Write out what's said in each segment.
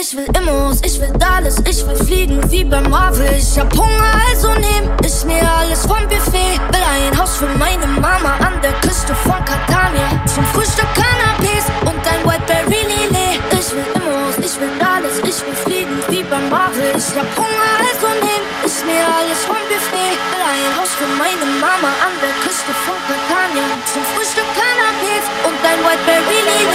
Ich will Immos, ich will alles, ich will fliegen wie beim Marvel. Ich hab Hunger, also nehm ich mir alles vom Buffet. Will ein Haus für meine Mama an der Küste von Catania. Zum Frühstück Cannabis und ein Whiteberry Lillet. Ich will Immos, ich will alles, ich will fliegen wie beim Marvel. Ich hab Hunger, also nehm ich mir alles vom Buffet. Will ein Haus für meine Mama an der Küste von Catania. Zum Frühstück Cannabis und ein Whiteberry Lillet.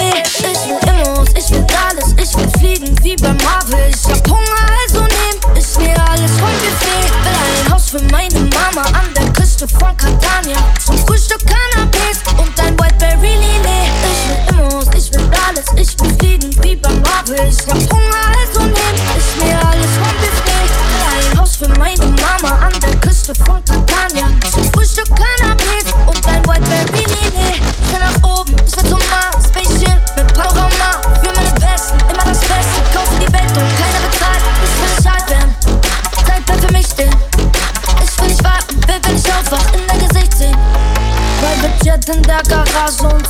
Ich hab Hunger, also nehm ich mir alles vom Buffet. Ein Haus für meine Mama an der Küste von Catania. Zum Frühstück Cannabis und ein Whiteberry Lillet. Ich will nach oben, ich will zum Mars, Spaceship mit Panorama. Für meine Besten, immer das Beste. Kaufe die Welt und keiner bezahlt. Ich will nicht alt werden. Zeit bleibt für mich stehen. Ich will nicht warten, will, wenn ich aufwach, in dein Gesicht sehen. Private Jet in der Garage und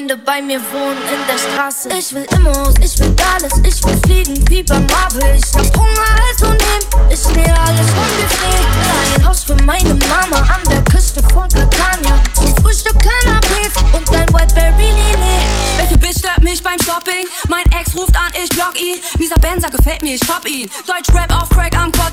Freunde bei mir wohnen in der Straße. Ich will Immos, ich will alles. Ich will fliegen wie beim Marvel. Ich hab Hunger, also nehm ich mir alles. Will ein Haus für meine Mama an der Küste von Catania. Zum Frühstück Cannabis und ein Whiteberry Lillet. Welche Bitch stört mich beim Shopping? Mein Ex ruft an, ich block ihn. Mieser Benzer gefällt mir, ich pop ihn. Deutsch-Rap auf Crack am Kotti,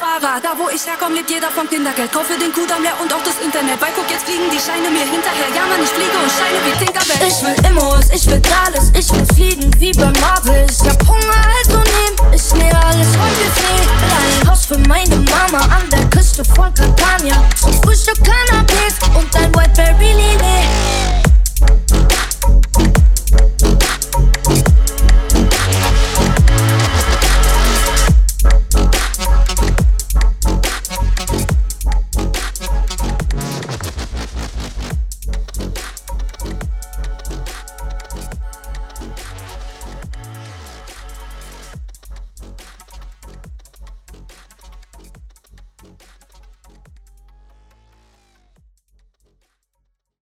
Busfahrer. Da wo ich herkomme, lebt jeder vom Kindergeld. Kaufe den Kudamm leer und auch das Internet. Weil guck, jetzt fliegen die Scheine mir hinterher. Ja, man, ich fliege und scheine wie Tinkerbell. Ich will Immos, ich will alles. Ich will fliegen wie bei Marvel. Ich hab Hunger, also nehm. Ich nähe alles und ich will ein Haus für meine Mama an der Küste von Catania. Ich frühstück keine